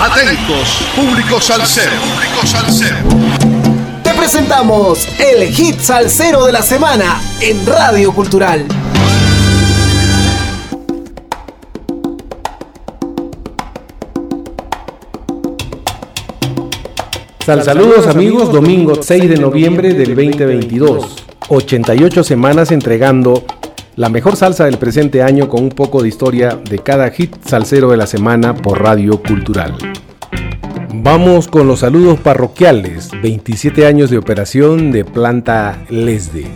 Atentos, público salsero. Público salsero. Te presentamos el hit salsero de la semana en Radio Cultural. Sal saludos amigos, domingo 6 de noviembre del 2022. 88 semanas entregando la mejor salsa del presente año con un poco de historia de cada hit salsero de la semana por Radio Cultural. Vamos con los saludos parroquiales. 27 años de operación de Planta Lesde.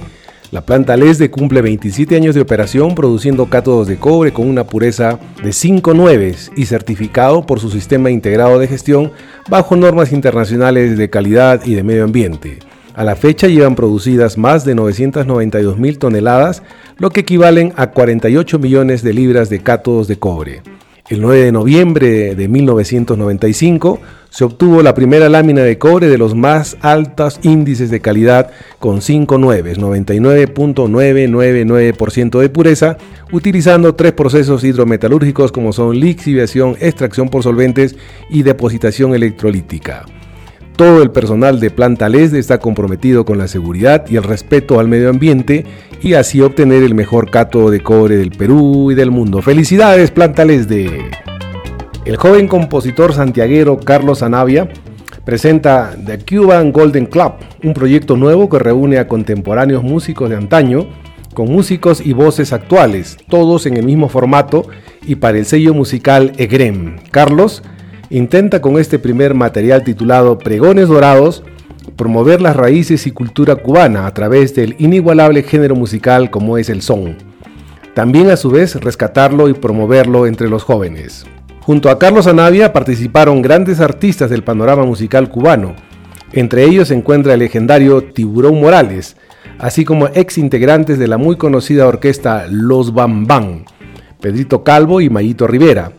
La planta Lesde cumple 27 años de operación produciendo cátodos de cobre con una pureza de 5 nueves y certificado por su sistema integrado de gestión bajo normas internacionales de calidad y de medio ambiente. A la fecha llevan producidas más de 992 mil toneladas, lo que equivalen a 48 millones de libras de cátodos de cobre. El 9 de noviembre de 1995 se obtuvo la primera lámina de cobre de los más altos índices de calidad con 5 nueves, 99.999% de pureza, utilizando tres procesos hidrometalúrgicos como son lixiviación, extracción por solventes y depositación electrolítica. Todo el personal de Planta Lesde está comprometido con la seguridad y el respeto al medio ambiente y así obtener el mejor cato de cobre del Perú y del mundo. ¡Felicidades, Planta Lesde! El joven compositor santiaguero Carlos Anavia presenta The Cuban Golden Club, un proyecto nuevo que reúne a contemporáneos músicos de antaño con músicos y voces actuales, todos en el mismo formato y para el sello musical EGREM. Carlos intenta con este primer material titulado Pregones Dorados promover las raíces y cultura cubana a través del inigualable género musical como es el son. También a su vez rescatarlo y promoverlo entre los jóvenes. Junto a Carlos Anavia participaron grandes artistas del panorama musical cubano. Entre ellos se encuentra el legendario Tiburón Morales, así como ex integrantes de la muy conocida orquesta Los Bambán, Pedrito Calvo y Mayito Rivera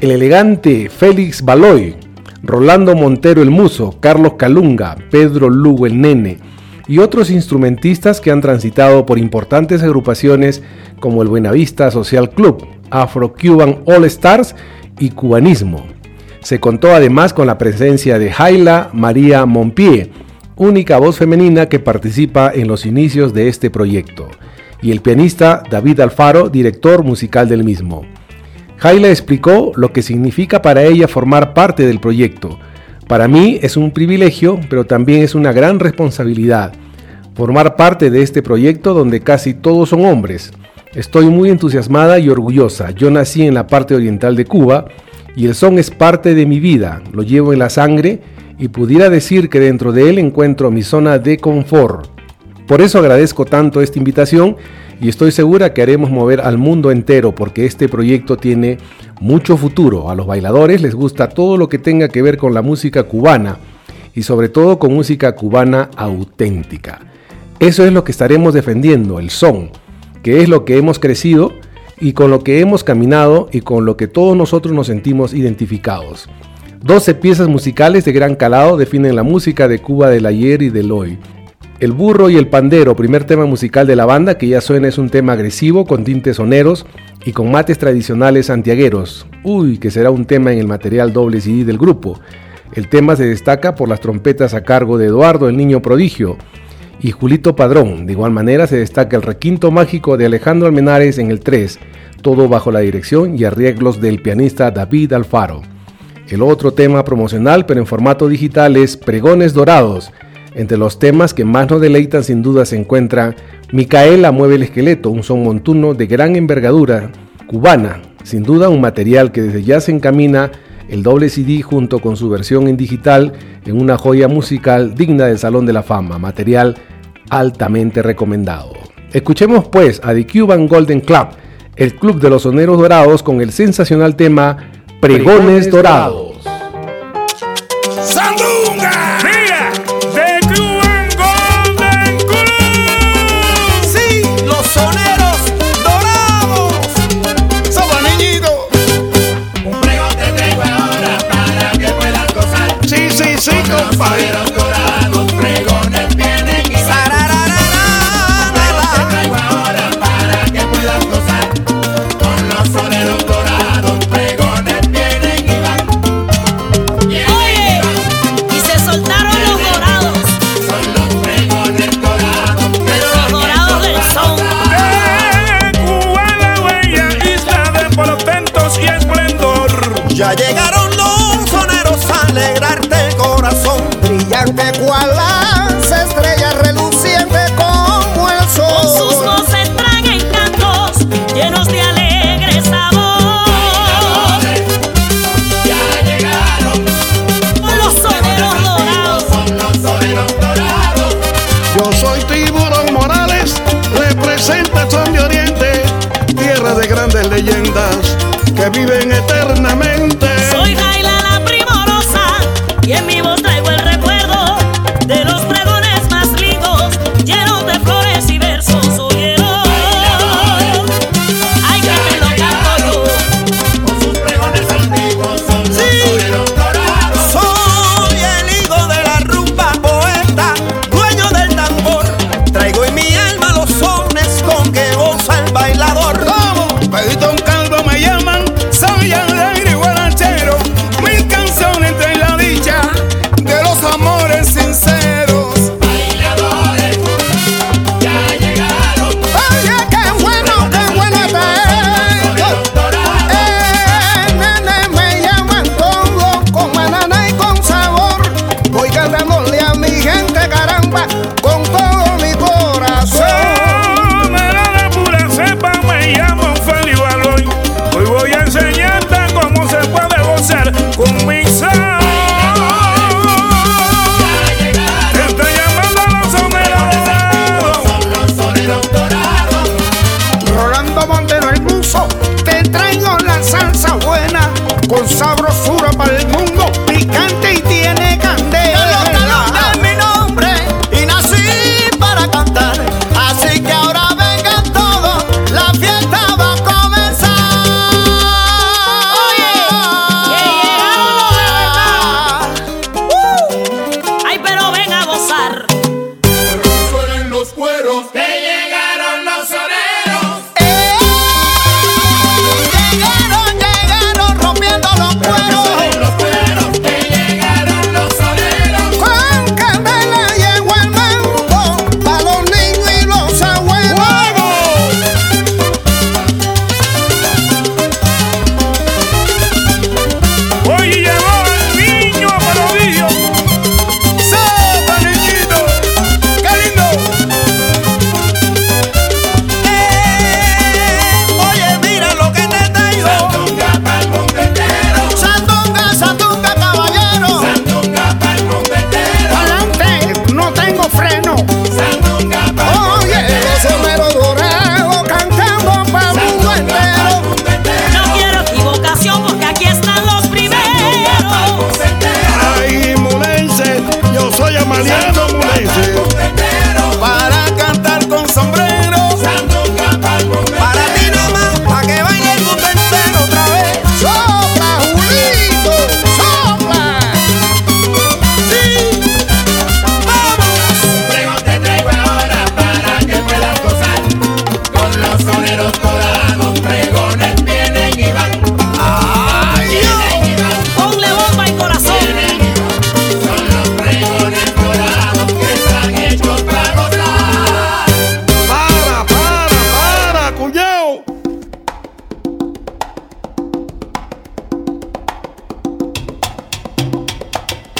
el elegante Félix Baloy, Rolando Montero el Muso, Carlos Calunga, Pedro Lugo el Nene y otros instrumentistas que han transitado por importantes agrupaciones como el Buenavista Social Club, Afro Cuban All Stars y Cubanismo. Se contó además con la presencia de Jaila María Monpié, única voz femenina que participa en los inicios de este proyecto, y el pianista David Alfaro, director musical del mismo. Jaila explicó lo que significa para ella formar parte del proyecto. Para mí es un privilegio, pero también es una gran responsabilidad. Formar parte de este proyecto donde casi todos son hombres. Estoy muy entusiasmada y orgullosa. Yo nací en la parte oriental de Cuba y el son es parte de mi vida. Lo llevo en la sangre y pudiera decir que dentro de él encuentro mi zona de confort. Por eso agradezco tanto esta invitación y estoy segura que haremos mover al mundo entero porque este proyecto tiene mucho futuro. A los bailadores les gusta todo lo que tenga que ver con la música cubana y sobre todo con música cubana auténtica. Eso es lo que estaremos defendiendo, el son, que es lo que hemos crecido y con lo que hemos caminado y con lo que todos nosotros nos sentimos identificados. 12 piezas musicales de gran calado definen la música de Cuba del ayer y del hoy. El burro y el pandero, primer tema musical de la banda que ya suena es un tema agresivo con tintes soneros y con mates tradicionales santiagueros. Uy, que será un tema en el material doble CD del grupo. El tema se destaca por las trompetas a cargo de Eduardo el Niño Prodigio y Julito Padrón. De igual manera se destaca el requinto mágico de Alejandro Almenares en el 3, todo bajo la dirección y arreglos del pianista David Alfaro. El otro tema promocional, pero en formato digital, es Pregones Dorados entre los temas que más nos deleitan sin duda se encuentra Micaela mueve el esqueleto, un son montuno de gran envergadura cubana, sin duda un material que desde ya se encamina el doble CD junto con su versión en digital en una joya musical digna del Salón de la Fama, material altamente recomendado. Escuchemos pues a The Cuban Golden Club, el club de los soneros dorados con el sensacional tema Pregones, Dorados.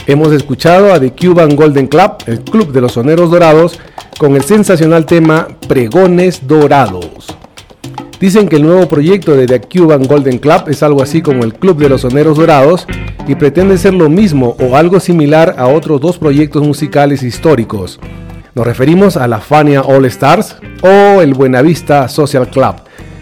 Hemos escuchado a The Cuban Golden Club, el club de los soneros dorados, con el sensacional tema Pregones Dorados. Dicen que el nuevo proyecto de The Cuban Golden Club es algo así como el Club de los Soneros Dorados y pretende ser lo mismo o algo similar a otros dos proyectos musicales históricos. Nos referimos a la Fania All Stars o el Buenavista Social Club,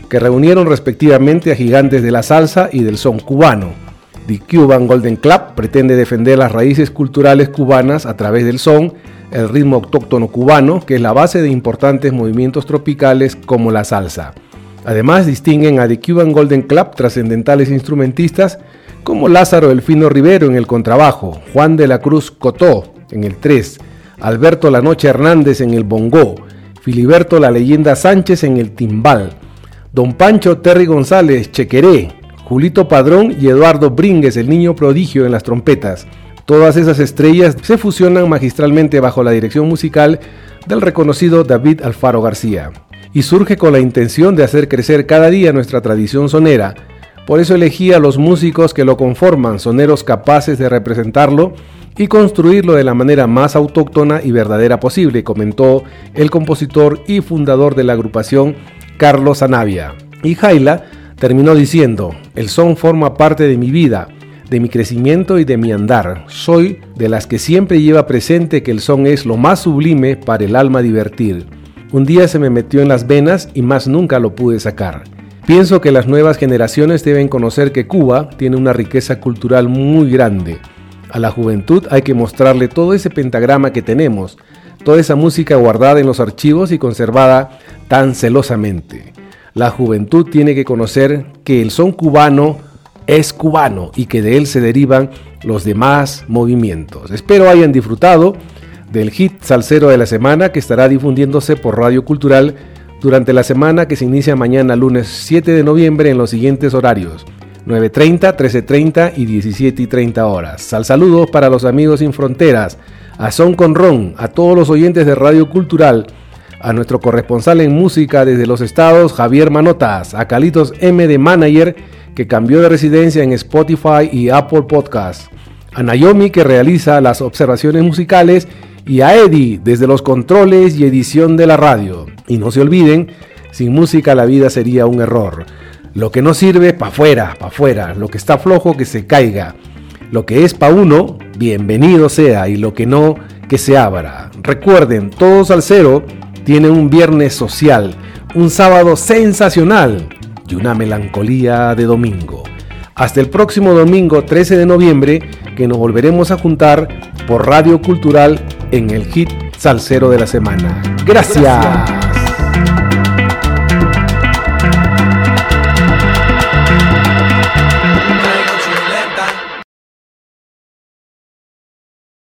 que reunieron respectivamente a gigantes de la salsa y del son cubano. The Cuban Golden Club pretende defender las raíces culturales cubanas a través del son, el ritmo autóctono cubano, que es la base de importantes movimientos tropicales como la salsa. Además, distinguen a The Cuban Golden Club trascendentales instrumentistas como Lázaro Elfino Rivero en el contrabajo, Juan de la Cruz Cotó en el 3, Alberto La Noche Hernández en el bongó, Filiberto La Leyenda Sánchez en el timbal, Don Pancho Terry González Chequeré, Julito Padrón y Eduardo Brínguez, el niño prodigio en las trompetas. Todas esas estrellas se fusionan magistralmente bajo la dirección musical del reconocido David Alfaro García. Y surge con la intención de hacer crecer cada día nuestra tradición sonera. Por eso elegí a los músicos que lo conforman, soneros capaces de representarlo y construirlo de la manera más autóctona y verdadera posible, comentó el compositor y fundador de la agrupación Carlos Anavia. Y Jaila terminó diciendo, el son forma parte de mi vida, de mi crecimiento y de mi andar. Soy de las que siempre lleva presente que el son es lo más sublime para el alma divertir. Un día se me metió en las venas y más nunca lo pude sacar. Pienso que las nuevas generaciones deben conocer que Cuba tiene una riqueza cultural muy grande. A la juventud hay que mostrarle todo ese pentagrama que tenemos, toda esa música guardada en los archivos y conservada tan celosamente. La juventud tiene que conocer que el son cubano es cubano y que de él se derivan los demás movimientos. Espero hayan disfrutado del hit salsero de la semana que estará difundiéndose por Radio Cultural durante la semana que se inicia mañana lunes 7 de noviembre en los siguientes horarios. 9.30, 13.30 y 17.30 horas. Sal saludos para los amigos sin fronteras, a Son con Ron, a todos los oyentes de Radio Cultural, a nuestro corresponsal en música desde los estados, Javier Manotas, a Calitos M de Manager, que cambió de residencia en Spotify y Apple Podcast, a Naomi, que realiza las observaciones musicales, y a Eddie desde los controles y edición de la radio. Y no se olviden, sin música la vida sería un error. Lo que no sirve, pa' fuera, pa' fuera. Lo que está flojo, que se caiga. Lo que es pa' uno, bienvenido sea. Y lo que no, que se abra. Recuerden, todos al cero tiene un viernes social, un sábado sensacional y una melancolía de domingo. Hasta el próximo domingo 13 de noviembre que nos volveremos a juntar por Radio Cultural en el hit Salsero de la Semana. Gracias.